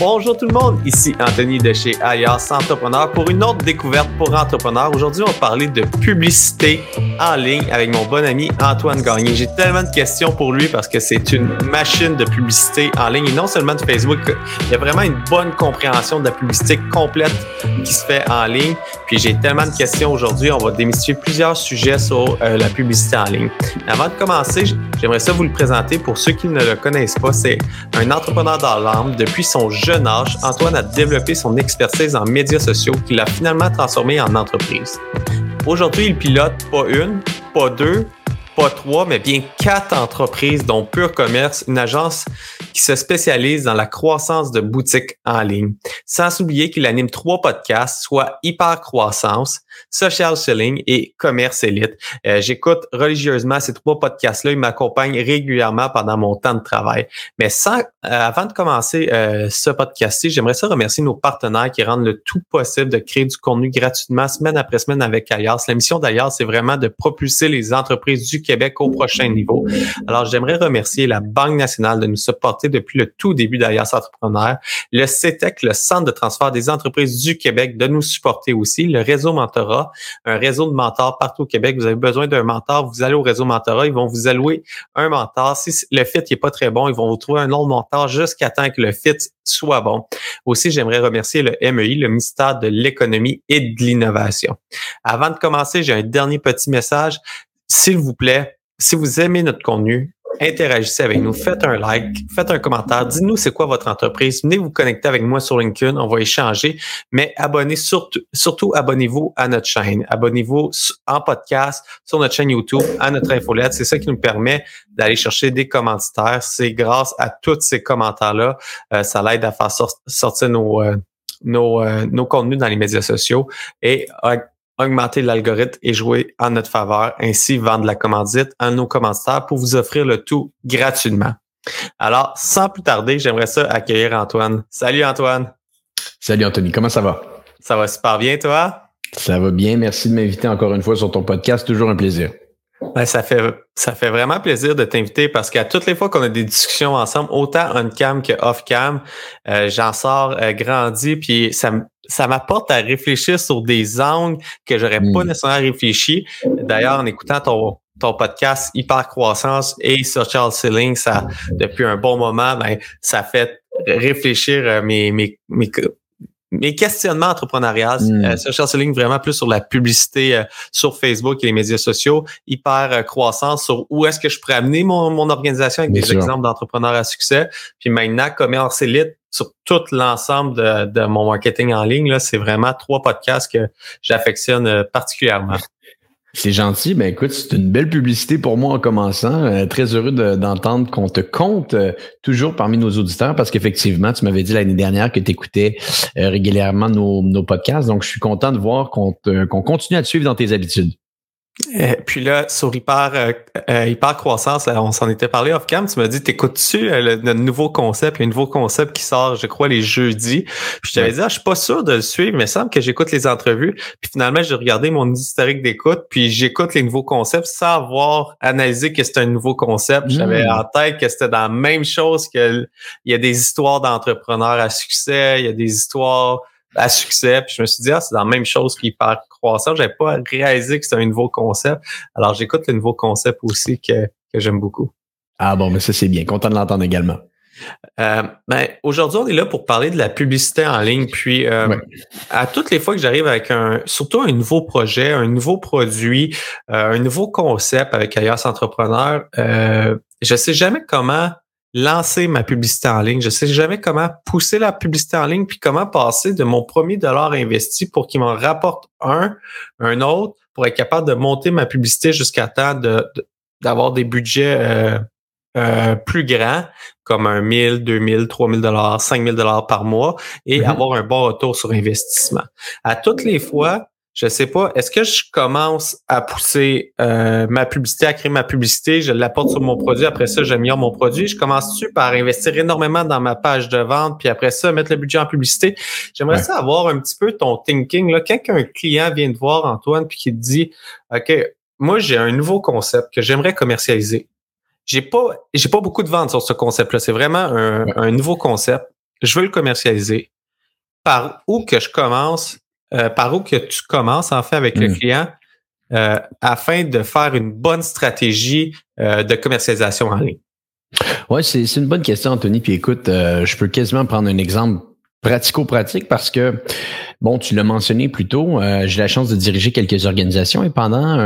Bonjour tout le monde, ici Anthony de chez Alias Entrepreneur pour une autre découverte pour entrepreneurs. Aujourd'hui, on va parler de publicité en ligne avec mon bon ami Antoine Gagné. J'ai tellement de questions pour lui parce que c'est une machine de publicité en ligne et non seulement de Facebook. Il y a vraiment une bonne compréhension de la publicité complète qui se fait en ligne. Puis j'ai tellement de questions aujourd'hui, on va démystifier plusieurs sujets sur euh, la publicité en ligne. Avant de commencer, j'aimerais ça vous le présenter pour ceux qui ne le connaissent pas. C'est un entrepreneur dans l'âme depuis son jeune jeune âge, Antoine a développé son expertise en médias sociaux qu'il a finalement transformé en entreprise. Aujourd'hui, il pilote pas une, pas deux, pas trois, mais bien quatre entreprises, dont Pure Commerce, une agence qui se spécialise dans la croissance de boutiques en ligne. Sans oublier qu'il anime trois podcasts, soit Hyper Croissance, Social Selling et Commerce Elite. Euh, j'écoute religieusement ces trois podcasts-là. Ils m'accompagnent régulièrement pendant mon temps de travail. Mais sans, euh, avant de commencer euh, ce podcast-ci, j'aimerais ça remercier nos partenaires qui rendent le tout possible de créer du contenu gratuitement semaine après semaine avec Ayas. La mission d'Ayas, c'est vraiment de propulser les entreprises du au prochain niveau. Alors, j'aimerais remercier la Banque nationale de nous supporter depuis le tout début d'Ayas Entrepreneur, le CETEC, le Centre de transfert des entreprises du Québec, de nous supporter aussi, le réseau Mentorat un réseau de mentors partout au Québec. Vous avez besoin d'un mentor, vous allez au réseau Mentorat, ils vont vous allouer un mentor. Si le fit n'est pas très bon, ils vont vous trouver un autre mentor jusqu'à temps que le fit soit bon. Aussi, j'aimerais remercier le MEI, le ministère de l'économie et de l'innovation. Avant de commencer, j'ai un dernier petit message. S'il vous plaît, si vous aimez notre contenu, interagissez avec nous, faites un like, faites un commentaire, dites-nous c'est quoi votre entreprise, venez vous connecter avec moi sur LinkedIn, on va échanger, mais abonnez surtout, surtout abonnez-vous à notre chaîne, abonnez-vous en podcast sur notre chaîne YouTube, à notre infolette, c'est ça qui nous permet d'aller chercher des commentaires, c'est grâce à tous ces commentaires-là, euh, ça l'aide à faire sortir nos, euh, nos, euh, nos contenus dans les médias sociaux et augmenter l'algorithme et jouer en notre faveur, ainsi vendre la commandite à nos commentaires pour vous offrir le tout gratuitement. Alors, sans plus tarder, j'aimerais ça accueillir Antoine. Salut Antoine. Salut Anthony, comment ça va? Ça va super bien, toi? Ça va bien, merci de m'inviter encore une fois sur ton podcast, toujours un plaisir. Ben, ça fait ça fait vraiment plaisir de t'inviter parce qu'à toutes les fois qu'on a des discussions ensemble, autant on cam que off cam, euh, j'en sors euh, grandi puis ça ça m'apporte à réfléchir sur des angles que j'aurais pas hmm. nécessairement réfléchi. D'ailleurs, en écoutant ton ton podcast Hyper Croissance et Social Selling, ça depuis un bon moment, ben ça fait réfléchir euh, mes, mes, mes mes questionnements entrepreneuriaux, mm. euh, social selling vraiment plus sur la publicité euh, sur Facebook et les médias sociaux, hyper euh, croissance sur où est-ce que je pourrais amener mon, mon organisation avec des exemples d'entrepreneurs à succès. Puis maintenant, commerce élite sur tout l'ensemble de, de, mon marketing en ligne, là, c'est vraiment trois podcasts que j'affectionne particulièrement. C'est gentil. Ben écoute, c'est une belle publicité pour moi en commençant. Euh, très heureux d'entendre qu'on te compte euh, toujours parmi nos auditeurs parce qu'effectivement, tu m'avais dit l'année dernière que tu écoutais euh, régulièrement nos, nos, podcasts. Donc, je suis content de voir qu'on qu'on continue à te suivre dans tes habitudes. Et puis là, sur Hyper, euh, euh, hyper Croissance, euh, on s'en était parlé off-cam. Tu m'as dit, t'écoutes-tu le, nouveau concept? Il y a un nouveau concept qui sort, je crois, les jeudis? Puis je t'avais dit, ah, je suis pas sûr de le suivre, mais il semble que j'écoute les entrevues. Puis finalement, j'ai regardé mon historique d'écoute, puis j'écoute les nouveaux concepts sans avoir analysé que c'était un nouveau concept. J'avais hmm. en tête que c'était dans la même chose que il y a des histoires d'entrepreneurs à succès, il y a des histoires à succès. Puis je me suis dit, ah, c'est la même chose qu'hyper croissant. J'avais pas réalisé que c'était un nouveau concept. Alors, j'écoute le nouveau concept aussi que, que j'aime beaucoup. Ah bon, mais ça, c'est bien. Content de l'entendre également. Euh, ben, aujourd'hui, on est là pour parler de la publicité en ligne. Puis, euh, à toutes les fois que j'arrive avec un, surtout un nouveau projet, un nouveau produit, euh, un nouveau concept avec Ayas Entrepreneur, euh, je sais jamais comment lancer ma publicité en ligne. Je sais jamais comment pousser la publicité en ligne puis comment passer de mon premier dollar investi pour qu'il m'en rapporte un, un autre, pour être capable de monter ma publicité jusqu'à temps de, d'avoir des budgets euh, euh, plus grands, comme un 1000, 2000, 3000 dollars, 5000 dollars par mois et mm-hmm. avoir un bon retour sur investissement. À toutes les fois, je sais pas, est-ce que je commence à pousser euh, ma publicité, à créer ma publicité, je l'apporte sur mon produit, après ça, j'améliore mon produit. Je commence-tu par investir énormément dans ma page de vente, puis après ça, mettre le budget en publicité? J'aimerais ça avoir un petit peu ton thinking. Là. Quand un client vient te voir, Antoine, puis qui te dit OK, moi, j'ai un nouveau concept que j'aimerais commercialiser. J'ai pas, j'ai pas beaucoup de ventes sur ce concept-là. C'est vraiment un, un nouveau concept. Je veux le commercialiser. Par où que je commence euh, par où que tu commences en fait avec le hmm. client euh, afin de faire une bonne stratégie euh, de commercialisation en ligne? Oui, c'est une bonne question, Anthony. Puis écoute, je peux quasiment prendre un exemple pratico-pratique parce que, bon, tu l'as mentionné plus tôt, j'ai la chance de diriger quelques organisations et pendant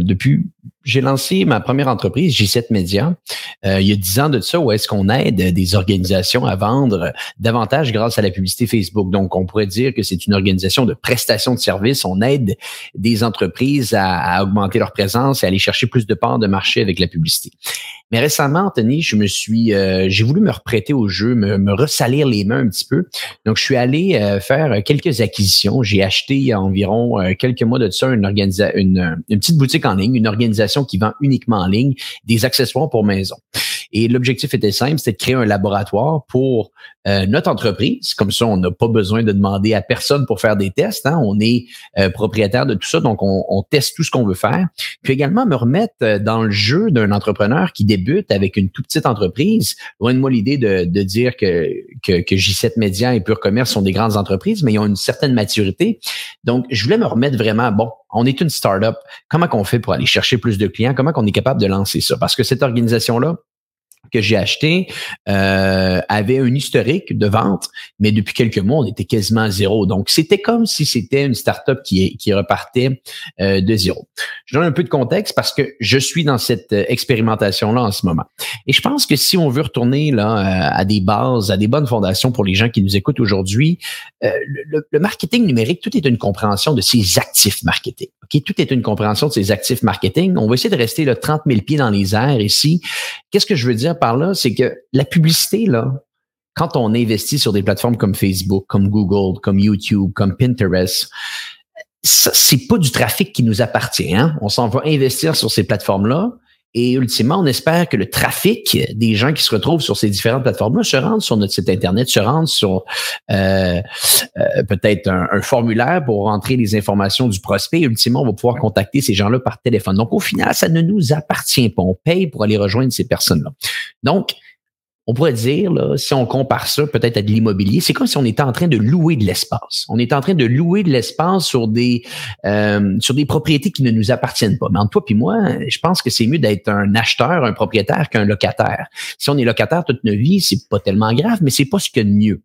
depuis j'ai lancé ma première entreprise, G7 Media, euh, il y a dix ans de ça, où est-ce qu'on aide des organisations à vendre davantage grâce à la publicité Facebook. Donc, on pourrait dire que c'est une organisation de prestation de services. On aide des entreprises à, augmenter leur présence et à aller chercher plus de parts de marché avec la publicité. Mais récemment, Anthony, je me suis, euh, j'ai voulu me reprêter au jeu, me, me, ressalir les mains un petit peu. Donc, je suis allé euh, faire quelques acquisitions. J'ai acheté il y a environ quelques mois de ça une, une, une petite boutique en ligne, une organisation qui vend uniquement en ligne des accessoires pour maison. Et l'objectif était simple, c'était de créer un laboratoire pour euh, notre entreprise. Comme ça, on n'a pas besoin de demander à personne pour faire des tests. Hein. On est euh, propriétaire de tout ça, donc on, teste tout ce qu'on veut faire. Puis également me remettre euh, dans le jeu d'un entrepreneur qui débute avec une toute petite entreprise. Loin de moi l'idée de, dire que, que, que J7 Média et Pure Commerce sont des grandes entreprises, mais ils ont une certaine maturité. Donc, je voulais me remettre vraiment, bon, on est une startup. Comment qu'on fait pour aller chercher plus de clients? Comment qu'on est capable de lancer ça? Parce que cette organisation-là, que j'ai acheté euh, avait un historique de vente, mais depuis quelques mois, on était quasiment à zéro. Donc, c'était comme si c'était une startup qui, qui repartait euh, de zéro. Je donne un peu de contexte parce que je suis dans cette euh, expérimentation-là en ce moment. Et je pense que si on veut retourner là à des bases, à des bonnes fondations pour les gens qui nous écoutent aujourd'hui, le, le, marketing numérique, tout est une compréhension de ses actifs marketing. Ok, Tout est une compréhension de ses actifs marketing. On va essayer de rester là, 30 000 pieds dans les airs ici. Qu'est-ce que je veux dire par là, c'est que la publicité, là, quand on investit sur des plateformes comme Facebook, comme Google, comme YouTube, comme Pinterest, c'est pas du trafic qui nous appartient. Hein? On s'en va investir sur ces plateformes-là. Et ultimement, on espère que le trafic des gens qui se retrouvent sur ces différentes plateformes-là se rendent sur notre site Internet, se rendent sur euh, euh, peut-être un, formulaire pour rentrer les informations du prospect. Et ultimement, on va pouvoir contacter ces gens-là par téléphone. Donc, au final, ça ne nous appartient pas. On paye pour aller rejoindre ces personnes-là. Donc, on pourrait dire, là, si on compare ça peut-être à de l'immobilier, c'est comme si on était en train de louer de l'espace. On est en train de louer de l'espace sur des euh, sur des propriétés qui ne nous appartiennent pas. Mais entre toi et moi, je pense que c'est mieux d'être un acheteur, un propriétaire qu'un locataire. Si on est locataire toute notre vie, c'est pas tellement grave, mais c'est pas ce qu'il y a de mieux.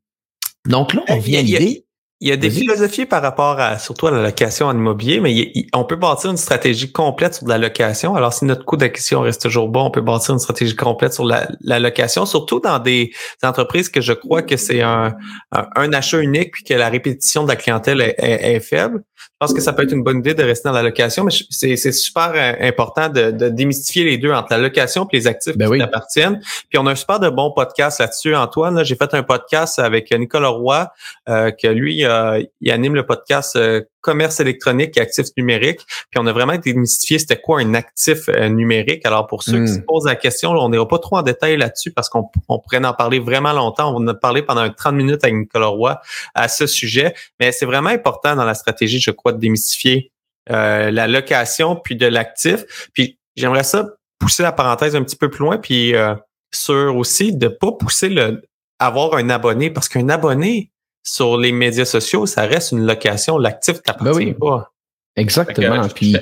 Donc là, on euh, vient l'idée. Il y a des philosophies par rapport à, surtout à la location en immobilier, mais on peut bâtir une stratégie complète sur la location. Alors, si notre coût d'acquisition reste toujours bon, on peut bâtir une stratégie complète sur la, location, surtout dans des entreprises que je crois que c'est un, un, achat unique puis que la répétition de la clientèle est faible. Je pense que ça peut être une bonne idée de rester dans la location, mais c'est super euh, important de, démystifier les deux entre la location et les actifs ben qui appartiennent. Puis on a un super de bon podcast là-dessus, Antoine. J'ai fait un podcast avec Nicolas Roy, euh, que lui, euh, il anime le podcast commerce électronique et actifs numériques. Puis on a vraiment démystifié c'était quoi un actif numérique. Alors pour ceux qui se hmm. posent la question, on n'ira pas trop en détail là-dessus parce qu'on pourrait en parler vraiment longtemps. On en a parlé pendant 30 minutes avec Nicolas Roy à ce sujet. Mais c'est vraiment important dans la stratégie, je crois, de démystifier euh, la location puis de l'actif. Puis j'aimerais ça pousser la parenthèse un petit peu plus loin, puis euh, sur aussi de pas pousser le avoir un abonné parce qu'un abonné sur les médias sociaux, ça reste une location. L'actif t'appartient ben pas. Exactement. puis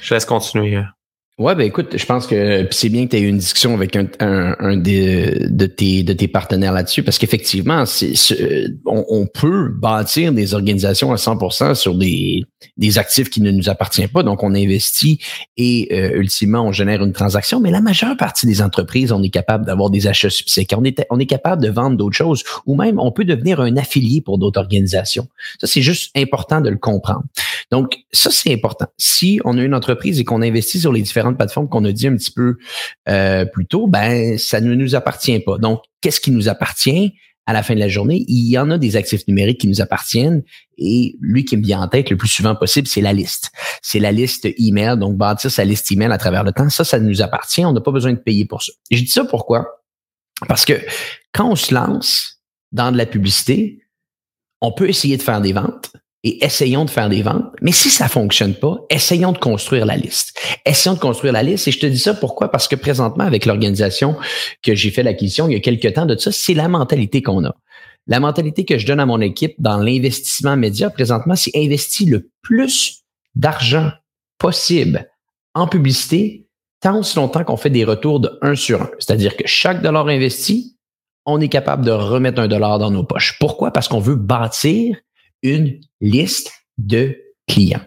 je laisse continuer. Ouais, ben écoute, je pense que c'est bien que tu aies eu une discussion avec un, un, des, de, tes, de tes partenaires là-dessus, parce qu'effectivement, c'est, on, on, peut bâtir des organisations à 100% sur des, des actifs qui ne nous appartiennent pas. Donc, on investit et euh, ultimement, on génère une transaction. Mais la majeure partie des entreprises, on est capable d'avoir des achats subséquents. On est, on est capable de vendre d'autres choses ou même on peut devenir un affilié pour d'autres organisations. Ça, c'est juste important de le comprendre. Donc, ça, c'est important. Si on a une entreprise et qu'on investit sur les différentes plateformes qu'on a dit un petit peu euh, plus tôt, ben, ça ne nous appartient pas. Donc, qu'est-ce qui nous appartient? à la fin de la journée, il y en a des actifs numériques qui nous appartiennent et lui qui me vient en tête le plus souvent possible, c'est la liste. C'est la liste email, donc bâtir sa liste email à travers le temps, ça, ça nous appartient. On n'a pas besoin de payer pour ça. Je dis ça pourquoi? Parce que quand on se lance dans de la publicité, on peut essayer de faire des ventes, et essayons de faire des ventes. Mais si ça fonctionne pas, essayons de construire la liste. Essayons de construire la liste. Et je te dis ça pourquoi? Parce que présentement, avec l'organisation que j'ai fait l'acquisition il y a quelques temps de ça, c'est la mentalité qu'on a. La mentalité que je donne à mon équipe dans l'investissement média présentement, c'est investir le plus d'argent possible en publicité tant aussi longtemps qu'on fait des retours de 1 sur 1. C'est-à-dire que chaque dollar investi, on est capable de remettre un dollar dans nos poches. Pourquoi? Parce qu'on veut bâtir une liste de clients.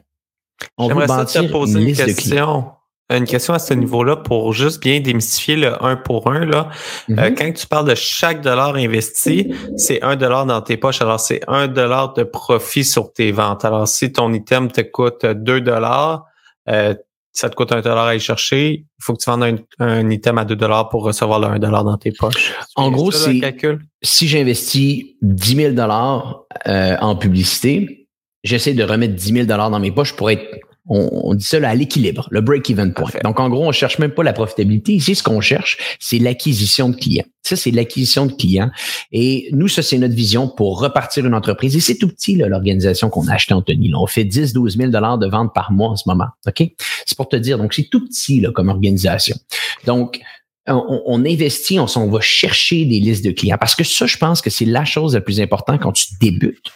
On veut bâtir poser une, question. Une question à ce niveau-là pour juste bien démystifier le 1 pour 1. Là. Euh, mm-hmm. quand tu parles de chaque dollar investi, c'est un dollar dans tes poches. Alors, c'est un dollar de profit sur tes ventes. Alors, si ton item te coûte 2 dollars, euh, ça te coûte un dollar à aller chercher, il faut que tu vendes un, item à 2 dollars pour recevoir le 1 dollar dans tes poches. En gros, c'est si j'investis 10 000 dollars euh, en publicité, j'essaie de remettre 10 000 dollars dans mes poches pour être on, dit ça à l'équilibre, le break-even point. Donc, en gros, on cherche même pas la profitabilité. Ici, ce qu'on cherche, c'est l'acquisition de clients. Ça, c'est l'acquisition de clients. Et nous, ça, c'est notre vision pour repartir une entreprise. Et c'est tout petit, l'organisation qu'on a acheté, Anthony. Là. On fait 10, 12 000 dollars de vente par mois en ce moment. OK? C'est pour te dire. Donc, c'est tout petit, là, comme organisation. Donc, on, on, investit, on, on va chercher des listes de clients. Parce que ça, je pense que c'est la chose la plus importante quand tu débutes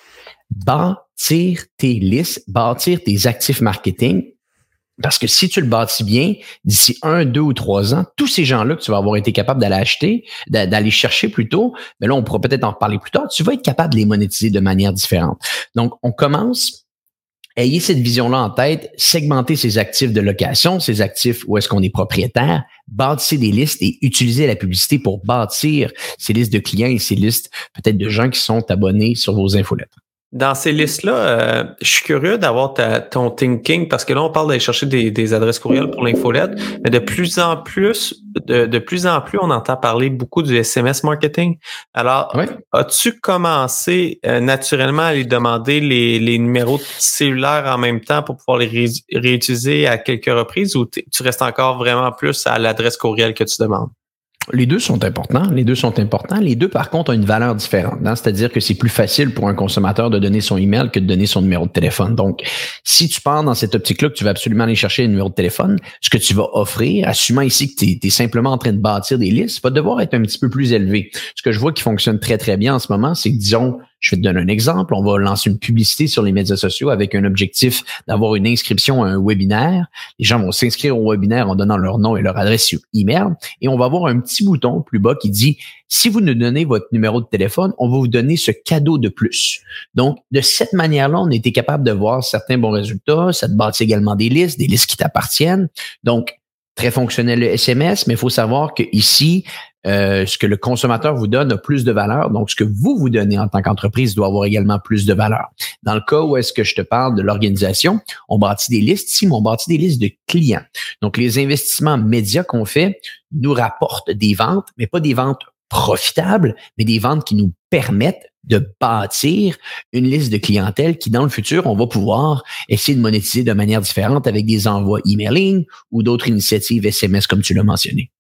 bâtir tes listes, bâtir tes actifs marketing. Parce que si tu le bâtis bien, d'ici un, deux ou trois ans, tous ces gens-là que tu vas avoir été capable d'aller acheter, d'aller chercher plutôt, mais là, on pourra peut-être en reparler plus tard, tu vas être capable de les monétiser de manière différente. Donc, on commence ayez cette vision-là en tête, segmenter ses actifs de location, ses actifs où est-ce qu'on est propriétaire, bâtir des listes et utiliser la publicité pour bâtir ces listes de clients et ces listes peut-être de gens qui sont abonnés sur vos infolettres. Dans ces listes-là, euh, je suis curieux d'avoir ton thinking parce que là, on parle d'aller chercher des, adresses courriels pour l'infolette, mais de plus en plus, de, plus en plus, on entend parler beaucoup du SMS marketing. Alors, as-tu commencé euh, naturellement à lui demander les, les, numéros cellulaires en même temps pour pouvoir les réutiliser à quelques reprises ou tu restes encore vraiment plus à l'adresse courriel que tu demandes? Les deux sont importants. Les deux sont importants. Les deux, par contre, ont une valeur différente. Hein. C'est-à-dire que c'est plus facile pour un consommateur de donner son email que de donner son numéro de téléphone. Donc, si tu pars dans cette optique-là que tu vas absolument aller chercher un numéro de téléphone, ce que tu vas offrir, assumant ici que tu es, simplement en train de bâtir des listes, va devoir être un petit peu plus élevé. Ce que je vois qui fonctionne très, très bien en ce moment, c'est disons, je vais te donner un exemple. On va lancer une publicité sur les médias sociaux avec un objectif d'avoir une inscription à un webinaire. Les gens vont s'inscrire au webinaire en donnant leur nom et leur adresse email. Et on va avoir un petit bouton plus bas qui dit si vous nous donnez votre numéro de téléphone, on va vous donner ce cadeau de plus. Donc, de cette manière-là, on était capable de voir certains bons résultats. Ça te bâtit également des listes, des listes qui t'appartiennent. Donc, très fonctionnel le SMS, mais il faut savoir que ici, euh, ce que le consommateur vous donne a plus de valeur. Donc, ce que vous vous donnez en tant qu'entreprise doit avoir également plus de valeur. Dans le cas où est-ce que je te parle de l'organisation, on bâtit des listes ici, mais on bâtit des listes de clients. Donc, les investissements médias qu'on fait nous rapportent des ventes, mais pas des ventes profitables, mais des ventes qui nous permettent de bâtir une liste de clientèle qui, dans le futur, on va pouvoir essayer de monétiser de manière différente avec des envois emailing ou d'autres initiatives SMS comme tu l'as mentionné.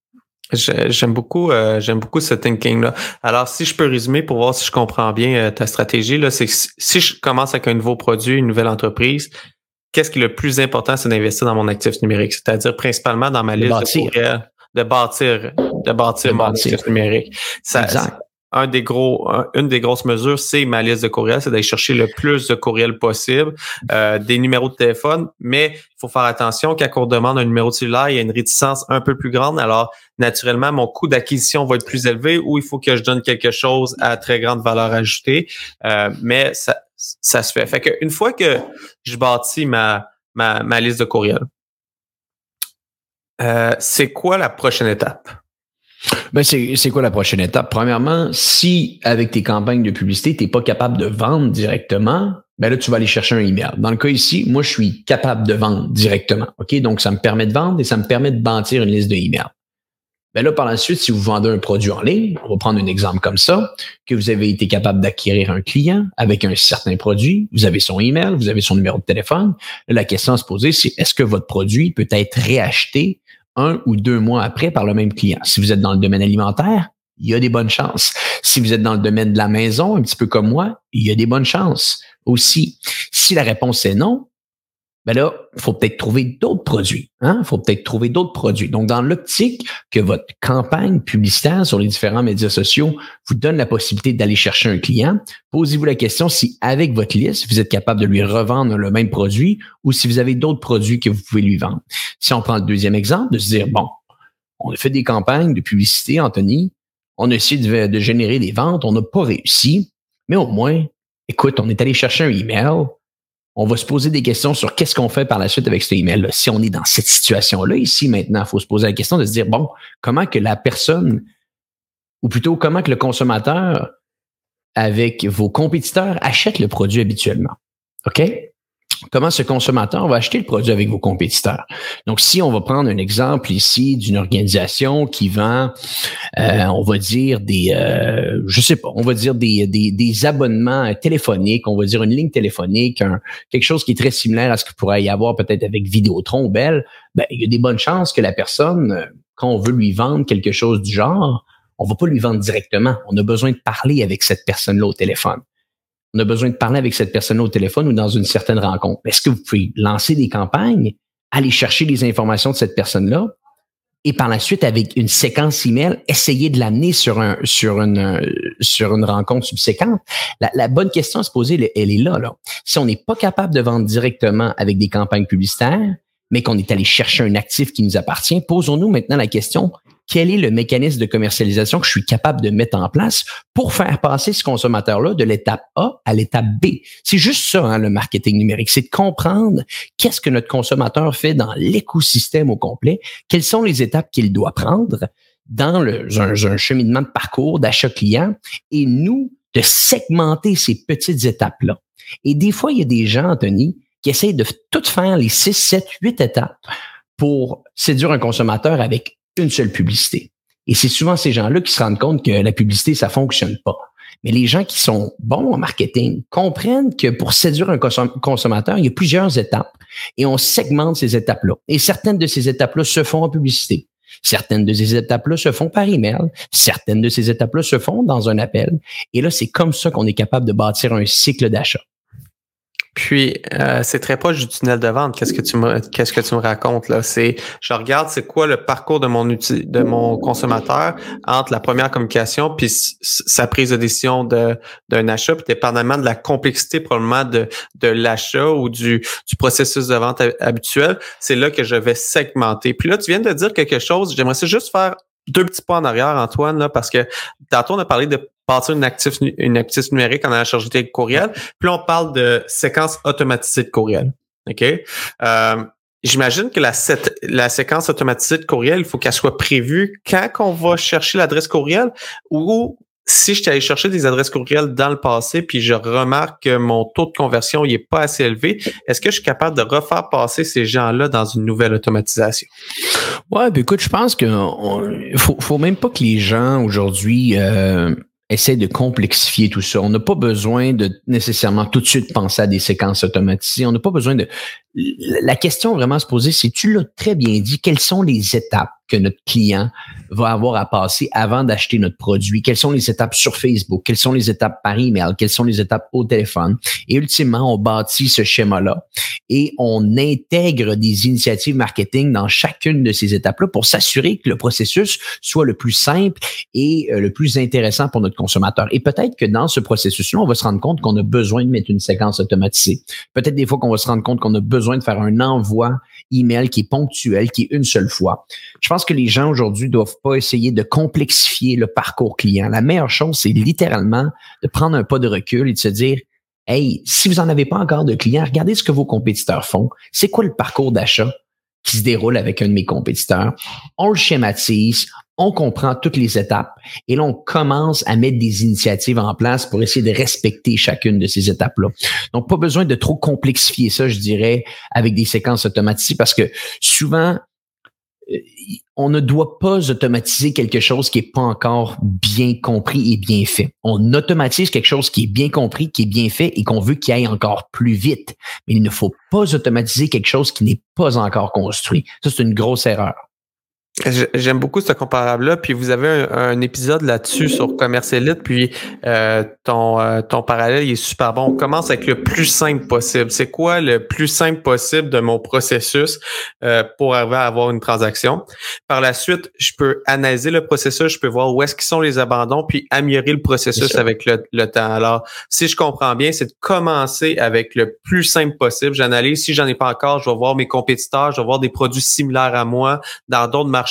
J'aime beaucoup, euh, j'aime beaucoup ce thinking là. Alors, si je peux résumer pour voir si je comprends bien euh, ta stratégie là, c'est que si je commence avec un nouveau produit, une nouvelle entreprise, qu'est-ce qui est le plus important, c'est d'investir dans mon actif numérique, c'est-à-dire principalement dans ma liste de courriels, de bâtir, de bâtir mon actif numérique. Ça, exact un des gros, une des grosses mesures, c'est ma liste de courriels, c'est d'aller chercher le plus de courriels possible, euh, des numéros de téléphone, mais il faut faire attention qu'à on demande un numéro de cellulaire, il y a une réticence un peu plus grande. Alors, naturellement, mon coût d'acquisition va être plus élevé ou il faut que je donne quelque chose à très grande valeur ajoutée. Euh, mais ça, ça se fait. Fait qu'une fois que je bâtis ma, ma, ma liste de courriels, euh, c'est quoi la prochaine étape? Ben c'est quoi la prochaine étape? Premièrement, si avec tes campagnes de publicité, tu n'es pas capable de vendre directement, ben là, tu vas aller chercher un email. Dans le cas ici, moi, je suis capable de vendre directement. OK? Donc, ça me permet de vendre et ça me permet de bâtir une liste de emails. Ben là, par la suite, si vous vendez un produit en ligne, on va prendre un exemple comme ça, que vous avez été capable d'acquérir un client avec un certain produit, vous avez son email, vous avez son numéro de téléphone. la question à se poser, c'est est-ce que votre produit peut être réacheté un ou deux mois après par le même client? Si vous êtes dans le domaine alimentaire, il y a des bonnes chances. Si vous êtes dans le domaine de la maison, un petit peu comme moi, il y a des bonnes chances aussi. Si la réponse est non, ben là, il faut peut-être trouver d'autres produits. Hein? Il faut peut-être trouver d'autres produits. Donc, dans l'optique que votre campagne publicitaire sur les différents médias sociaux vous donne la possibilité d'aller chercher un client, posez-vous la question si avec votre liste, vous êtes capable de lui revendre le même produit ou si vous avez d'autres produits que vous pouvez lui vendre. Si on prend le deuxième exemple, de se dire, bon, on a fait des campagnes de publicité, Anthony, on a essayé de, de générer des ventes, on n'a pas réussi, mais au moins, écoute, on est allé chercher un email, on va se poser des questions sur qu'est-ce qu'on fait par la suite avec ce email-là. Si on est dans cette situation-là, ici, maintenant, il faut se poser la question de se dire, bon, comment que la personne, ou plutôt comment que le consommateur avec vos compétiteurs achète le produit habituellement? OK? Comment ce consommateur va acheter le produit avec vos compétiteurs. Donc, si on va prendre un exemple ici d'une organisation qui vend, euh, on va dire des, euh, je sais pas, on va dire des, des, abonnements téléphoniques, on va dire une ligne téléphonique, quelque chose qui est très similaire à ce qu'il pourrait y avoir peut-être avec Vidéotron ou Bell, ben, il y a des bonnes chances que la personne, quand on veut lui vendre quelque chose du genre, on va pas lui vendre directement. On a besoin de parler avec cette personne-là au téléphone on a besoin de parler avec cette personne au téléphone ou dans une certaine rencontre. Est-ce que vous pouvez lancer des campagnes, aller chercher les informations de cette personne-là et par la suite, avec une séquence email, essayer de l'amener sur un sur une sur une rencontre subséquente? La, bonne question à se poser, elle, est là, là. Si on n'est pas capable de vendre directement avec des campagnes publicitaires, mais qu'on est allé chercher un actif qui nous appartient, posons-nous maintenant la question quel est le mécanisme de commercialisation que je suis capable de mettre en place pour faire passer ce consommateur-là de l'étape A à l'étape B? C'est juste ça, hein, le marketing numérique, c'est de comprendre qu'est-ce que notre consommateur fait dans l'écosystème au complet, quelles sont les étapes qu'il doit prendre dans le, un, cheminement de parcours d'achat client et nous, de segmenter ces petites étapes-là. Et des fois, il y a des gens, Anthony, qui essayent de tout faire les 6, 7, 8 étapes pour séduire un consommateur avec une seule publicité. Et c'est souvent ces gens-là qui se rendent compte que la publicité, ça fonctionne pas. Mais les gens qui sont bons en marketing comprennent que pour séduire un consommateur, il y a plusieurs étapes et on segmente ces étapes-là. Et certaines de ces étapes-là se font en publicité. Certaines de ces étapes-là se font par email. Certaines de ces étapes-là se font dans un appel. Et là, c'est comme ça qu'on est capable de bâtir un cycle d'achat. Puis euh, c'est très proche du tunnel de vente. Qu'est-ce que tu me qu'est-ce que tu me racontes là? C'est je regarde c'est quoi le parcours de mon de mon consommateur entre la première communication puis sa prise de décision de d'un achat, puis dépendamment de la complexité probablement de de l'achat ou du du processus de vente habituel, c'est là que je vais segmenter. Puis là tu viens de dire quelque chose. J'aimerais juste faire deux petits pas en arrière, Antoine, là, parce que tantôt, on a parlé de partir une actif, une actif numérique en allant chercher de courriel. Puis on parle de séquence automatisée de courriel. OK? Euh, J'imagine que la, la séquence automatisée de courriel, il faut qu'elle soit prévue quand on va chercher l'adresse courriel ou si je allé chercher des adresses courriel dans le passé, puis je remarque que mon taux de conversion n'est pas assez élevé, est-ce que je suis capable de refaire passer ces gens-là dans une nouvelle automatisation? Ouais, ben écoute, je pense que faut, faut même pas que les gens aujourd'hui euh, essaie de complexifier tout ça. On n'a pas besoin de nécessairement tout de suite penser à des séquences automatisées. On n'a pas besoin de. La question vraiment à se poser, c'est tu l'as très bien dit, quelles sont les étapes? Que notre client va avoir à passer avant d'acheter notre produit? Quelles sont les étapes sur Facebook? Quelles sont les étapes par email? Quelles sont les étapes au téléphone? Et ultimement, on bâtit ce schéma-là et on intègre des initiatives marketing dans chacune de ces étapes-là pour s'assurer que le processus soit le plus simple et euh, le plus intéressant pour notre consommateur. Et peut-être que dans ce processus-là, on va se rendre compte qu'on a besoin de mettre une séquence automatisée. Peut-être des fois qu'on va se rendre compte qu'on a besoin de faire un envoi email qui est ponctuel, qui est une seule fois. Je pense que les gens aujourd'hui doivent pas essayer de complexifier le parcours client. La meilleure chose, c'est littéralement de prendre un pas de recul et de se dire, Hey, si vous n'en avez pas encore de clients, regardez ce que vos compétiteurs font. C'est quoi le parcours d'achat qui se déroule avec un de mes compétiteurs? On le schématise, on comprend toutes les étapes et là, on commence à mettre des initiatives en place pour essayer de respecter chacune de ces étapes-là. Donc, pas besoin de trop complexifier ça, je dirais, avec des séquences automatisées parce que souvent, on ne doit pas automatiser quelque chose qui n'est pas encore bien compris et bien fait. On automatise quelque chose qui est bien compris, qui est bien fait et qu'on veut qu'il aille encore plus vite. Mais il ne faut pas automatiser quelque chose qui n'est pas encore construit. Ça, c'est une grosse erreur. J'aime beaucoup ce comparable-là. Puis vous avez un, épisode là-dessus sur Commerce Elite. Puis euh, ton, euh, ton parallèle est super bon. On commence avec le plus simple possible. C'est quoi le plus simple possible de mon processus euh, pour arriver à avoir une transaction? Par la suite, je peux analyser le processus, je peux voir où est-ce qu'ils sont les abandons, puis améliorer le processus avec le, le, temps. Alors, si je comprends bien, c'est de commencer avec le plus simple possible. J'analyse. Si j'en ai pas encore, je vais voir mes compétiteurs, je vais voir des produits similaires à moi dans d'autres marchés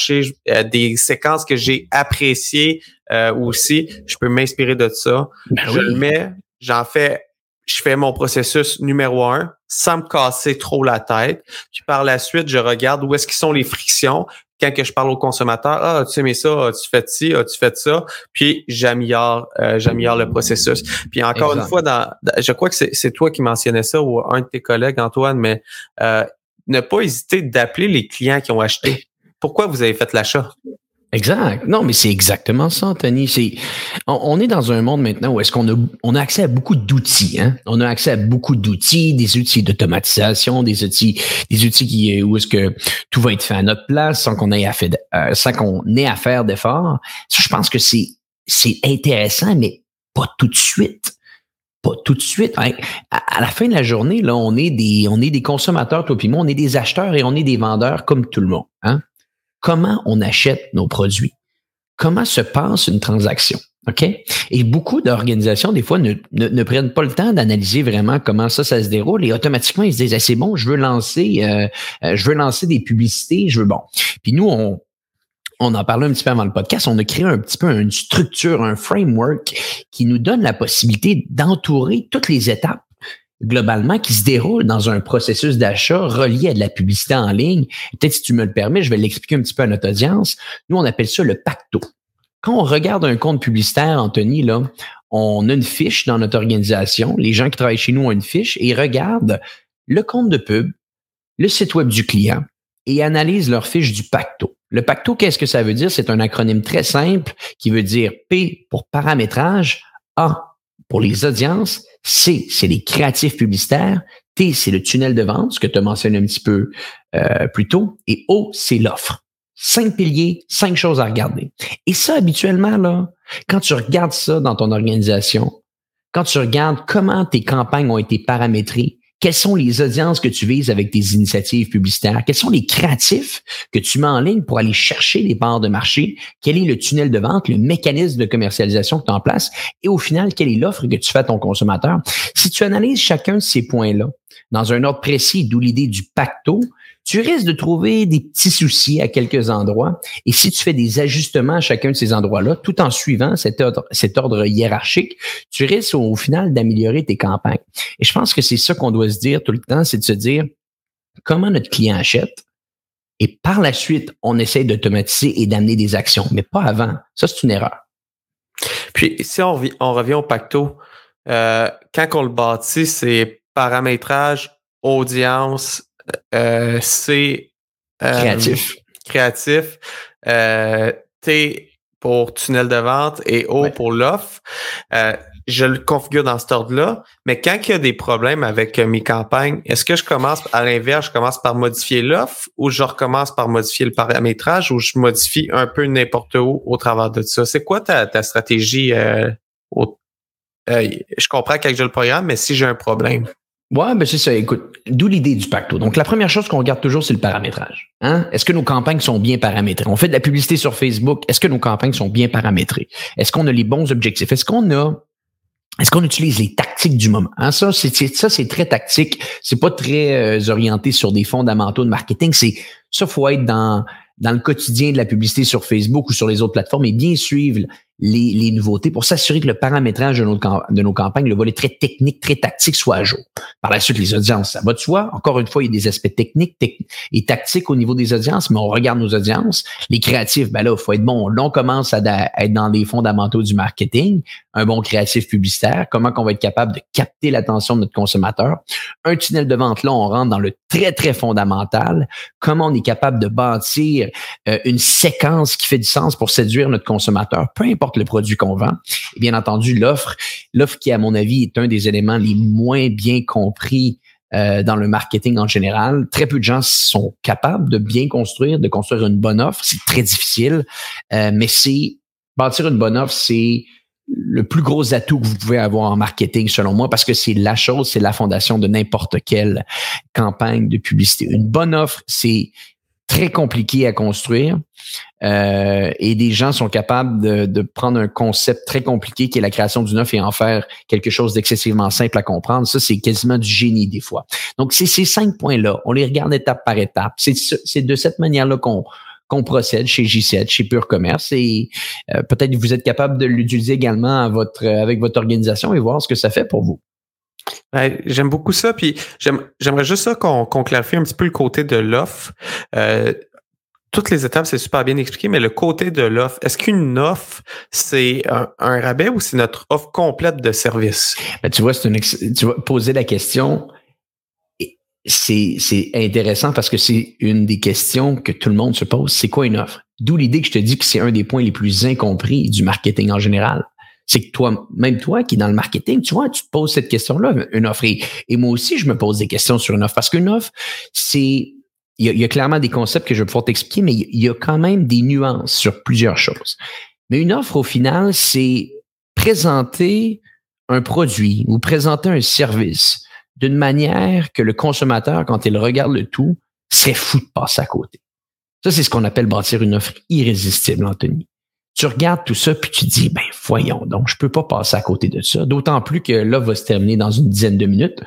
euh, des séquences que j'ai appréciées euh, aussi. Je peux m'inspirer de ça. Ben je le mets, j'en fais, je fais mon processus numéro un sans me casser trop la tête. Puis par la suite, je regarde où est-ce qu'ils sont les frictions. Quand que je parle au consommateur, ah, tu aimé ça, tu fais ci, tu fais ça, puis j'améliore, euh, j'améliore le processus. Puis encore une fois, dans, je crois que c'est toi qui mentionnais ça ou un de tes collègues, Antoine, mais ne pas hésiter d'appeler les clients qui ont acheté pourquoi vous avez fait l'achat? Exact. Non, mais c'est exactement ça, Anthony. C'est, on, est dans un monde maintenant où est-ce qu'on a, on a accès à beaucoup d'outils. Hein? On a accès à beaucoup d'outils, des outils d'automatisation, des outils, des outils qui, où est-ce que tout va être fait à notre place sans qu'on ait à faire, euh, sans qu'on ait à faire d'efforts. Je pense que c'est, c'est intéressant, mais pas tout de suite pas tout de suite. Hein. À, la fin de la journée, là, on est des, on est des consommateurs, toi puis moi, on est des acheteurs et on est des vendeurs comme tout le monde. Hein? Comment on achète nos produits, comment se passe une transaction? OK? Et beaucoup d'organisations, des fois, ne, prennent pas le temps d'analyser vraiment comment ça, ça se déroule et automatiquement, ils se disent, ah, c'est bon, je veux lancer, euh, euh, je veux lancer des publicités, je veux, bon. Puis nous, on, on en parlait un petit peu avant le podcast, on a créé un petit peu une structure, un framework qui nous donne la possibilité d'entourer toutes les étapes globalement qui se déroule dans un processus d'achat relié à de la publicité en ligne. Peut-être si tu me le permets, je vais l'expliquer un petit peu à notre audience. Nous, on appelle ça le pacto. Quand on regarde un compte publicitaire, Anthony, là, on a une fiche dans notre organisation. Les gens qui travaillent chez nous ont une fiche et regardent le compte de pub, le site web du client et analysent leur fiche du pacto. Le pacto, qu'est-ce que ça veut dire? C'est un acronyme très simple qui veut dire P pour paramétrage, A pour les audiences, C, c'est les créatifs publicitaires, T, c'est le tunnel de vente, ce que tu as mentionné un petit peu euh, plus tôt, et O, c'est l'offre. Cinq piliers, cinq choses à regarder. Et ça, habituellement, là, quand tu regardes ça dans ton organisation, quand tu regardes comment tes campagnes ont été paramétrées, quelles sont les audiences que tu vises avec tes initiatives publicitaires? Quels sont les créatifs que tu mets en ligne pour aller chercher les parts de marché? Quel est le tunnel de vente, le mécanisme de commercialisation que tu en places? Et au final, quelle est l'offre que tu fais à ton consommateur? Si tu analyses chacun de ces points-là dans un ordre précis, d'où l'idée du pacto, tu risques de trouver des petits soucis à quelques endroits. Et si tu fais des ajustements à chacun de ces endroits-là, tout en suivant cet ordre, hiérarchique, tu risques au, final d'améliorer tes campagnes. Et je pense que c'est ça qu'on doit se dire tout le temps, c'est de se dire comment notre client achète? Et par la suite, on essaie d'automatiser et d'amener des actions, mais pas avant. Ça, c'est une erreur. Puis, si on, on revient au pacto, euh, quand on le bâtit, c'est paramétrage, audience, euh, c'est euh, créatif. Créatif. Euh, T pour tunnel de vente et O pour l'offre. je le configure dans cet ordre-là. Mais quand il y a des problèmes avec mes campagnes, est-ce que je commence à l'inverse, je commence par modifier l'offre ou je recommence par modifier le paramétrage ou je modifie un peu n'importe où au travers de ça? C'est quoi ta, ta stratégie? je comprends quand j'ai le programme, mais si j'ai un problème. Ouais, ben c'est ça. Écoute, d'où l'idée du pacto. Donc, la première chose qu'on regarde toujours, c'est le paramétrage. Hein? Est-ce que nos campagnes sont bien paramétrées? On fait de la publicité sur Facebook. Est-ce que nos campagnes sont bien paramétrées? Est-ce qu'on a les bons objectifs? Est-ce qu'on a est-ce qu'on utilise les tactiques du moment? Hein? Ça, c'est ça, c'est très tactique. C'est pas très euh, orienté sur des fondamentaux de marketing. C'est ça, faut être dans dans le quotidien de la publicité sur Facebook ou sur les autres plateformes et bien suivre les, les nouveautés pour s'assurer que le paramétrage de nos, campagnes, le volet très technique, très tactique soit à jour. Par la suite, les audiences, ça va de soi. Encore une fois, il y a des aspects techniques et tactiques au niveau des audiences, mais on regarde nos audiences. Les créatifs, ben là, il faut être bon. Là, on commence à, être dans les fondamentaux du marketing. Un bon créatif publicitaire, comment qu'on va être capable de capter l'attention de notre consommateur? Un tunnel de vente, là, on rentre dans le très, très fondamental. Comment on est capable de bâtir euh, une séquence qui fait du sens pour séduire notre consommateur, peu importe le produit qu'on vend. Et bien entendu, l'offre, l'offre qui, à mon avis, est un des éléments les moins bien compris euh, dans le marketing en général. Très peu de gens sont capables de bien construire, de construire une bonne offre. C'est très difficile, euh, mais c'est bâtir une bonne offre, c'est le plus gros atout que vous pouvez avoir en marketing, selon moi, parce que c'est la chose, c'est la fondation de n'importe quelle campagne de publicité. Une bonne offre, c'est très compliqué à construire euh, et des gens sont capables de, prendre un concept très compliqué qui est la création d'une offre et en faire quelque chose d'excessivement simple à comprendre. Ça, c'est quasiment du génie des fois. Donc, c'est ces cinq points-là. On les regarde étape par étape. C'est de cette manière-là qu'on qu'on procède chez J7, chez Pure Commerce. Et euh, peut-être vous êtes capable de l'utiliser également votre, avec votre organisation et voir ce que ça fait pour vous. J'aime beaucoup ça. Puis j'aimerais juste ça qu'on clarifie un petit peu le côté de l'offre. Euh, toutes les étapes, c'est super bien expliqué, mais le côté de l'offre, est-ce qu'une offre, c'est un, rabais ou c'est notre offre complète de service? Ben, tu vois, c'est une tu vois, poser la question, c'est intéressant parce que c'est une des questions que tout le monde se pose. C'est quoi une offre? D'où l'idée que je te dis que c'est un des points les plus incompris du marketing en général. C'est que toi, même toi qui es dans le marketing, tu vois, tu te poses cette question-là, une offre. Et, moi aussi, je me pose des questions sur une offre parce qu'une offre, c'est il y, a, clairement des concepts que je vais pouvoir t'expliquer, mais il y a quand même des nuances sur plusieurs choses. Mais une offre, au final, c'est présenter un produit ou présenter un service d'une manière que le consommateur, quand il regarde le tout, serait fou de passer à côté. Ça, c'est ce qu'on appelle bâtir une offre irrésistible, Anthony. Tu regardes tout ça, puis tu dis, ben voyons donc, je peux pas passer à côté de ça. D'autant plus que l'offre va se terminer dans une dizaine de minutes.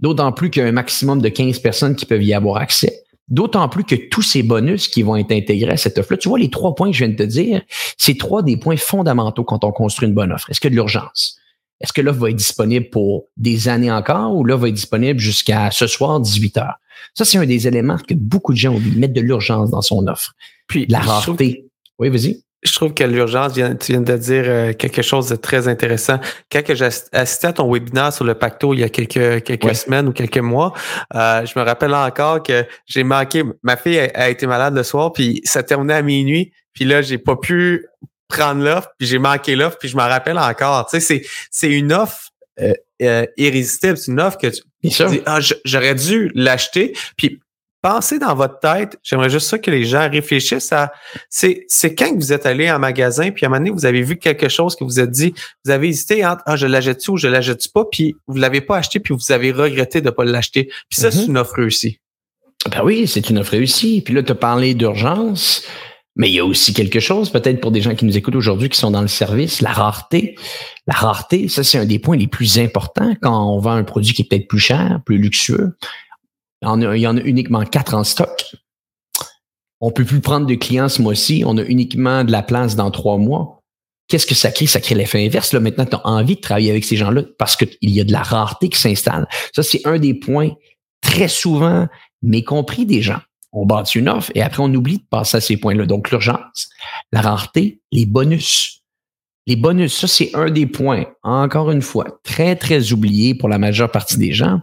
D'autant plus qu'il y a un maximum de 15 personnes qui peuvent y avoir accès. D'autant plus que tous ces bonus qui vont être intégrés à cette offre-là, tu vois, les trois points que je viens de te dire, c'est trois des points fondamentaux quand on construit une bonne offre. Est-ce que de l'urgence? Est-ce que l'offre va être disponible pour des années encore ou l'offre va être disponible jusqu'à ce soir, 18 heures? Ça, c'est un des éléments que beaucoup de gens oublient, mettre de l'urgence dans son offre. Puis la rareté. Oui, vas-y. Je trouve que l'urgence, tu viens de dire euh, quelque chose de très intéressant. Quand j'ai assisté à ton webinaire sur le pacto il y a quelques, quelques semaines ou quelques mois, euh, je me rappelle encore que j'ai manqué. Ma fille a, été malade le soir, puis ça terminait à minuit. Puis là, j'ai pas pu prendre l'offre, puis j'ai manqué l'offre, puis je me rappelle encore. Tu sais, c'est une offre euh, euh, irrésistible. C'est une offre que tu, dis, ah, j'aurais dû l'acheter. Puis pensez dans votre tête, j'aimerais juste ça que les gens réfléchissent à, c'est, c'est quand vous êtes allé en magasin, puis à un moment donné, vous avez vu quelque chose que vous êtes dit, vous avez hésité entre, ah, je l'achète ou je l'achète pas, puis vous l'avez pas acheté, puis vous avez regretté de pas l'acheter. Puis ça, c'est mm-hmm. une offre réussie. Ben oui, c'est une offre réussie. Puis là, tu as parlé d'urgence. Mais il y a aussi quelque chose, peut-être pour des gens qui nous écoutent aujourd'hui, qui sont dans le service, la rareté. La rareté, ça, c'est un des points les plus importants quand on vend un produit qui est peut-être plus cher, plus luxueux. Il y en a, uniquement quatre en stock. On peut plus prendre de clients ce mois-ci. On a uniquement de la place dans trois mois. Qu'est-ce que ça crée? Ça crée l'effet inverse. Là, maintenant, tu as envie de travailler avec ces gens-là parce qu'il y a de la rareté qui s'installe. Ça, c'est un des points très souvent mécompris des gens on bâtit une offre et après on oublie de passer à ces points-là. Donc l'urgence, la rareté, les bonus. Les bonus, ça c'est un des points, encore une fois, très, très oublié pour la majeure partie des gens.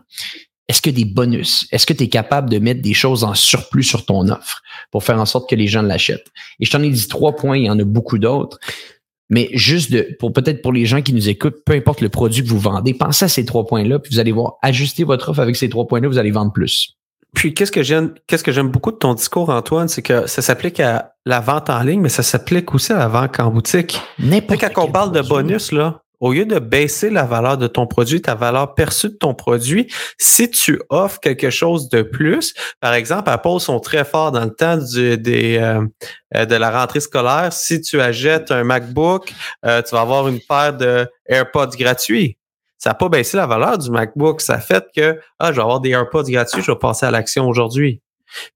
Est-ce que des bonus, est-ce que tu es capable de mettre des choses en surplus sur ton offre pour faire en sorte que les gens l'achètent? Et je t'en ai dit trois points, il y en a beaucoup d'autres. Mais juste de, pour peut-être pour les gens qui nous écoutent, peu importe le produit que vous vendez, pensez à ces trois points-là, puis vous allez voir, ajuster votre offre avec ces trois points-là, vous allez vendre plus. Puis qu'est-ce que j'aime, qu'est-ce que j'aime beaucoup de ton discours, Antoine, c'est que ça s'applique à la vente en ligne, mais ça s'applique aussi à la vente en boutique. N'importe quand on parle de bonus, là, au lieu de baisser la valeur de ton produit, ta valeur perçue de ton produit, si tu offres quelque chose de plus, par exemple, Apple sont très forts dans le temps du, des, euh, euh, de la rentrée scolaire. Si tu achètes un MacBook, euh, tu vas avoir une paire de AirPods gratuits ça n'a pas baissé la valeur du MacBook. Ça fait que ah, je vais avoir des AirPods gratuits, je vais passer à l'action aujourd'hui.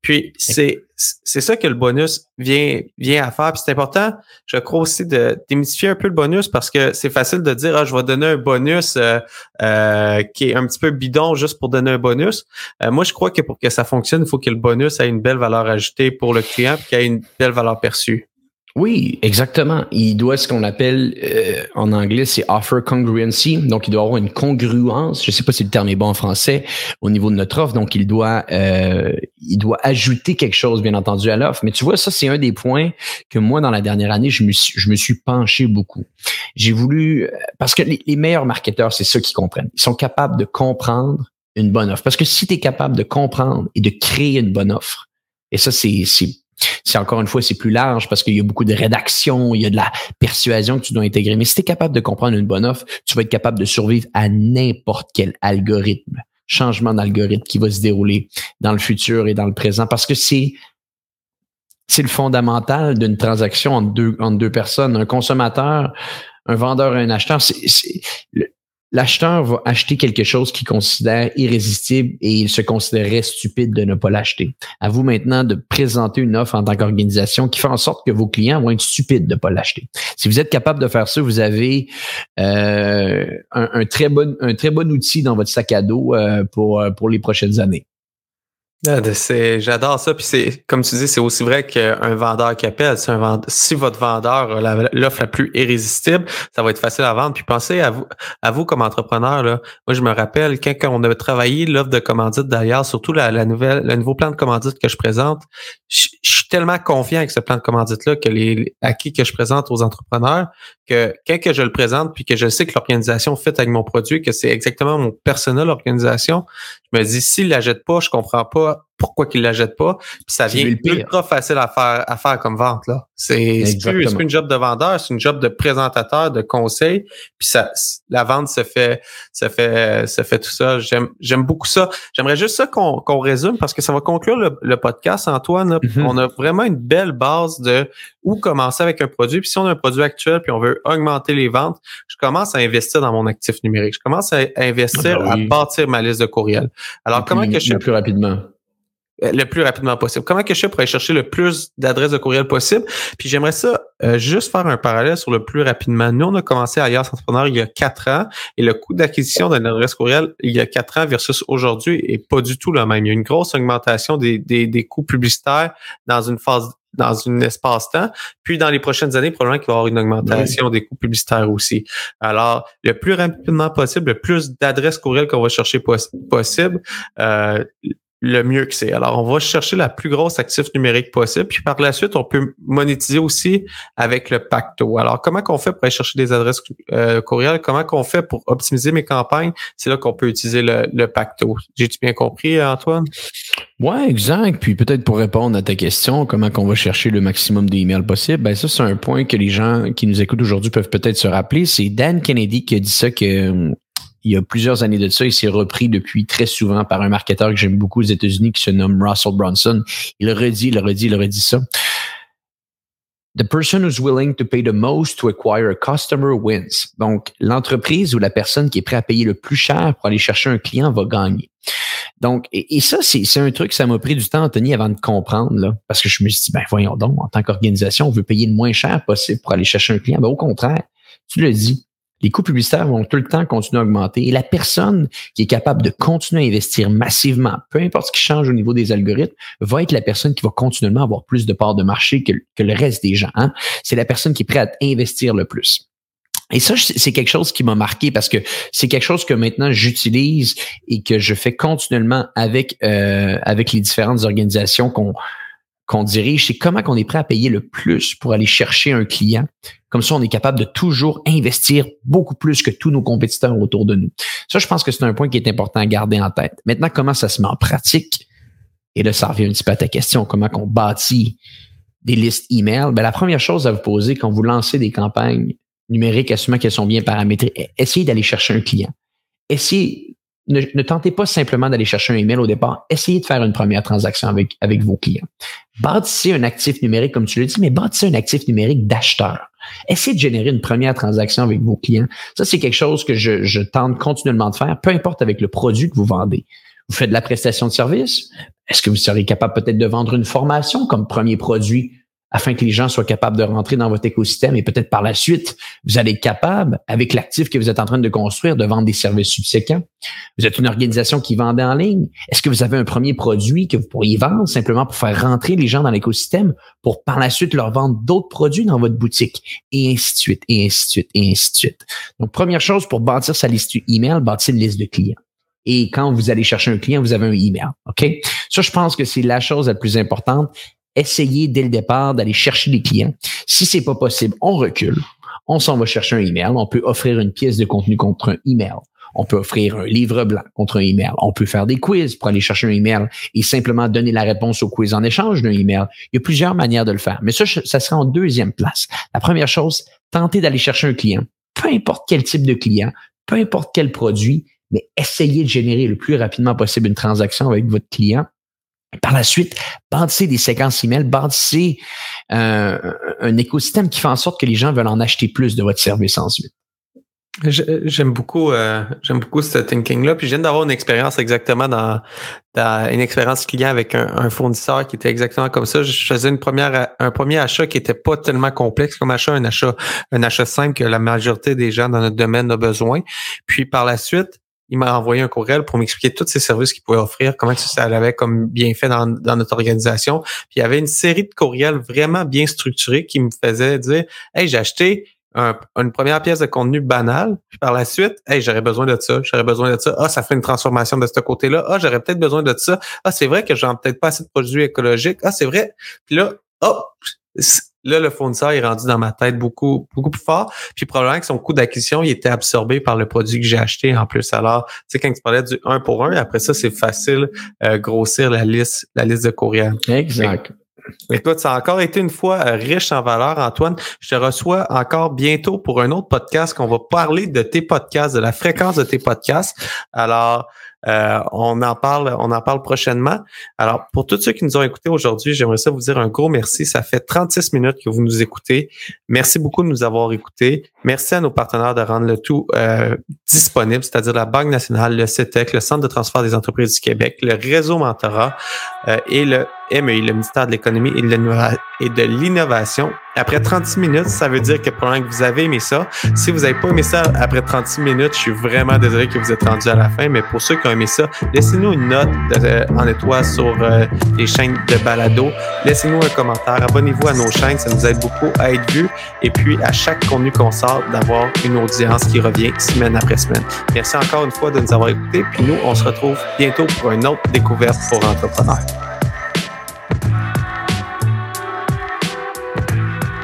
Puis c'est c'est ça que le bonus vient vient à faire. Puis c'est important, je crois aussi de démystifier un peu le bonus parce que c'est facile de dire ah je vais donner un bonus euh, euh, qui est un petit peu bidon juste pour donner un bonus. Euh, moi je crois que pour que ça fonctionne, il faut que le bonus ait une belle valeur ajoutée pour le client puis qu'il ait une belle valeur perçue. Oui, exactement. Il doit ce qu'on appelle euh, en anglais, c'est offer congruency. Donc, il doit avoir une congruence. Je ne sais pas si le terme est bon en français au niveau de notre offre. Donc, il doit, euh, il doit ajouter quelque chose, bien entendu, à l'offre. Mais tu vois, ça, c'est un des points que moi, dans la dernière année, je me suis, je me suis penché beaucoup. J'ai voulu, parce que les, les meilleurs marketeurs, c'est ceux qui comprennent. Ils sont capables de comprendre une bonne offre. Parce que si tu es capable de comprendre et de créer une bonne offre, et ça, c'est c'est encore une fois, c'est plus large parce qu'il y a beaucoup de rédaction, il y a de la persuasion que tu dois intégrer. Mais si tu es capable de comprendre une bonne offre, tu vas être capable de survivre à n'importe quel algorithme, changement d'algorithme qui va se dérouler dans le futur et dans le présent parce que c'est c'est le fondamental d'une transaction entre deux, entre deux personnes. Un consommateur, un vendeur et un acheteur, c'est, l'acheteur va acheter quelque chose qu'il considère irrésistible et il se considérerait stupide de ne pas l'acheter. À vous maintenant de présenter une offre en tant qu'organisation qui fait en sorte que vos clients vont être stupides de ne pas l'acheter. Si vous êtes capable de faire ça, vous avez euh, un, très bon un très bon outil dans votre sac à dos euh, pour pour les prochaines années. Ah, j'adore ça. Puis c'est, comme tu dis, c'est aussi vrai qu'un vendeur qui appelle, un si votre vendeur a l'offre la, plus irrésistible, ça va être facile à vendre. Puis pensez à vous, à vous comme entrepreneur. Là. Moi, je me rappelle quand, on avait travaillé l'offre de commandite d'ailleurs, surtout la, nouvelle, le nouveau plan de commandite que je présente, je, suis tellement confiant avec ce plan de commandite-là que les acquis que je présente aux entrepreneurs, que quand que je le présente, puis que je sais que l'organisation fait avec mon produit, que c'est exactement mon personnel organisation, me dis, s'il la jette pas, je comprends pas pourquoi qu'il la jette pas. Puis ça vient ultra facile à faire, à faire comme vente. là. C'est plus, une job de vendeur, c'est une job de présentateur, de conseil. Puis ça, la vente se fait, se fait, se fait tout ça. J'aime, j'aime beaucoup ça. J'aimerais juste ça qu'on, qu'on résume parce que ça va conclure le, podcast, Antoine. Mm-hmm. On a vraiment une belle base de où commencer avec un produit. Puis si on a un produit actuel puis on veut augmenter les ventes, je commence à investir dans mon actif numérique. Je commence à investir, ah ben à bâtir ma liste de courriels. Alors, comment que je... Plus rapidement. Le plus rapidement possible. Comment que je fais pour aller chercher le plus d'adresses de courriel possible? Puis j'aimerais ça euh, juste faire un parallèle sur le plus rapidement. Nous, on a commencé à Alias Entrepreneur il y a quatre ans et le coût d'acquisition d'une adresse courriel il y a quatre ans versus aujourd'hui est pas du tout le même. Il y a une grosse augmentation des, des, des coûts publicitaires dans une phase dans une espace-temps. Puis dans les prochaines années, probablement qu'il va y avoir une augmentation des coûts publicitaires aussi. Alors, le plus rapidement possible, le plus d'adresses courriel qu'on va chercher possible, euh, le mieux que c'est. Alors, on va chercher la plus grosse actif numérique possible. Puis par la suite, on peut monétiser aussi avec le Pacto. Alors, comment qu'on fait pour aller chercher des adresses euh, courriel? Comment qu'on fait pour optimiser mes campagnes? C'est là qu'on peut utiliser le, Pacto. J'ai-tu bien compris, Antoine? Ouais, exact. Puis peut-être pour répondre à ta question, comment qu'on va chercher le maximum d'emails possible? Ben ça, c'est un point que les gens qui nous écoutent aujourd'hui peuvent peut-être se rappeler. C'est Dan Kennedy qui a dit ça que il y a plusieurs années de ça. Il s'est repris depuis très souvent par un marketeur que j'aime beaucoup aux États-Unis qui se nomme Russell Brunson. Il redit, il redit, il redit ça. The person who's willing to pay the most to acquire a customer wins. Donc, l'entreprise ou la personne qui est prête à payer le plus cher pour aller chercher un client va gagner. Donc, et, ça, c'est un truc, ça m'a pris du temps, Anthony, avant de comprendre, là, parce que je me suis dit, ben voyons donc, en tant qu'organisation, on veut payer le moins cher possible pour aller chercher un client. Ben, au contraire, tu le dis, les coûts publicitaires vont tout le temps continuer à augmenter et la personne qui est capable de continuer à investir massivement, peu importe ce qui change au niveau des algorithmes, va être la personne qui va continuellement avoir plus de parts de marché que, le reste des gens. Hein. C'est la personne qui est prête à investir le plus. Et ça, c'est quelque chose qui m'a marqué parce que c'est quelque chose que maintenant j'utilise et que je fais continuellement avec euh, avec les différentes organisations qu'on qu'on dirige, c'est comment qu'on est prêt à payer le plus pour aller chercher un client. Comme ça, on est capable de toujours investir beaucoup plus que tous nos compétiteurs autour de nous. Ça, je pense que c'est un point qui est important à garder en tête. Maintenant, comment ça se met en pratique? Et là, ça revient un petit peu à ta question, comment qu'on bâtit des listes email? Ben, la première chose à vous poser quand vous lancez des campagnes numériques, assumant qu'elles sont bien paramétrées, essayez d'aller chercher un client. Essayez ne, tentez pas simplement d'aller chercher un email au départ. Essayez de faire une première transaction avec, avec vos clients. Bâtissez un actif numérique, comme tu l'as dit, mais bâtissez un actif numérique d'acheteur. Essayez de générer une première transaction avec vos clients. Ça, c'est quelque chose que je, je tente continuellement de faire, peu importe avec le produit que vous vendez. Vous faites de la prestation de service, Est-ce que vous serez capable peut-être de vendre une formation comme premier produit afin que les gens soient capables de rentrer dans votre écosystème et peut-être par la suite, vous allez être capable, avec l'actif que vous êtes en train de construire, de vendre des services subséquents. Vous êtes une organisation qui vend en ligne. Est-ce que vous avez un premier produit que vous pourriez vendre simplement pour faire rentrer les gens dans l'écosystème pour par la suite leur vendre d'autres produits dans votre boutique? Et ainsi de suite, et ainsi de suite, et ainsi de suite. Donc, première chose pour bâtir sa liste email, bâtir une liste de clients et quand vous allez chercher un client, vous avez un email. OK? Ça, je pense que c'est la chose la plus importante essayez dès le départ d'aller chercher des clients. Si c'est pas possible, on recule. On s'en va chercher un email. On peut offrir une pièce de contenu contre un email. On peut offrir un livre blanc contre un email. On peut faire des quiz pour aller chercher un email et simplement donner la réponse au quiz en échange d'un email. Il y a plusieurs manières de le faire. Mais ça, ça sera en deuxième place. La première chose, tentez d'aller chercher un client. Peu importe quel type de client, peu importe quel produit, mais essayez de générer le plus rapidement possible une transaction avec votre client par la suite, bâtissez des séquences email, bâtissez euh, un écosystème qui fait en sorte que les gens veulent en acheter plus de votre service ensuite. J'aime beaucoup, euh, j'aime beaucoup ce thinking-là. Puis je viens d'avoir une expérience exactement dans, une expérience client avec un, fournisseur qui était exactement comme ça. Je faisais une première, un premier achat qui était pas tellement complexe comme achat, un achat, un achat simple que la majorité des gens dans notre domaine a besoin. Puis par la suite, il m'a envoyé un courriel pour m'expliquer tous ces services qu'il pouvait offrir, comment ça avait comme bien fait dans, notre organisation. Puis il y avait une série de courriels vraiment bien structurés qui me faisaient dire Hey, j'ai acheté une première pièce de contenu banal, puis par la suite, hey, j'aurais besoin de ça, j'aurais besoin de ça. Ah, ça fait une transformation de ce côté-là. Ah, j'aurais peut-être besoin de ça. Ah, c'est vrai que j'ai peut-être pas assez de produits écologiques. Ah, c'est vrai. Puis là, hop, Là, le fournisseur est rendu dans ma tête beaucoup, beaucoup plus fort. Puis probablement que son coût d'acquisition, il était absorbé par le produit que j'ai acheté en plus. Alors, tu sais, quand tu parlais du 1 pour 1, après ça, c'est facile euh, grossir la liste, la liste de courriels. Exact. Et toi, tu as encore été une fois euh, riche en valeur, Antoine. Je te reçois encore bientôt pour un autre podcast qu'on va parler de tes podcasts, de la fréquence de tes podcasts. Alors, euh, on en parle, on en parle prochainement. Alors, pour tous ceux qui nous ont écoutés aujourd'hui, j'aimerais ça vous dire un gros merci. Ça fait 36 minutes que vous nous écoutez. Merci beaucoup de nous avoir écoutés. Merci à nos partenaires de rendre le tout euh, disponible, c'est-à-dire la Banque nationale, le CETEC, le Centre de transfert des entreprises du Québec, le réseau Mentorat euh, et le MEI, le ministère de l'économie et de l'innovation. Après 36 minutes, ça veut dire que probablement que vous avez aimé ça. Si vous n'avez pas aimé ça après 36 minutes, je suis vraiment désolé que vous êtes rendu à la fin, mais pour ceux qui ont aimé ça, laissez-nous une note en étoile sur euh, les chaînes de balado. Laissez-nous un commentaire. Abonnez-vous à nos chaînes, ça nous aide beaucoup à être vus. Et puis, à chaque contenu qu'on sort, d'avoir une audience qui revient semaine après semaine. Merci encore une fois de nous avoir écoutés. Puis nous, on se retrouve bientôt pour une autre découverte pour entrepreneurs.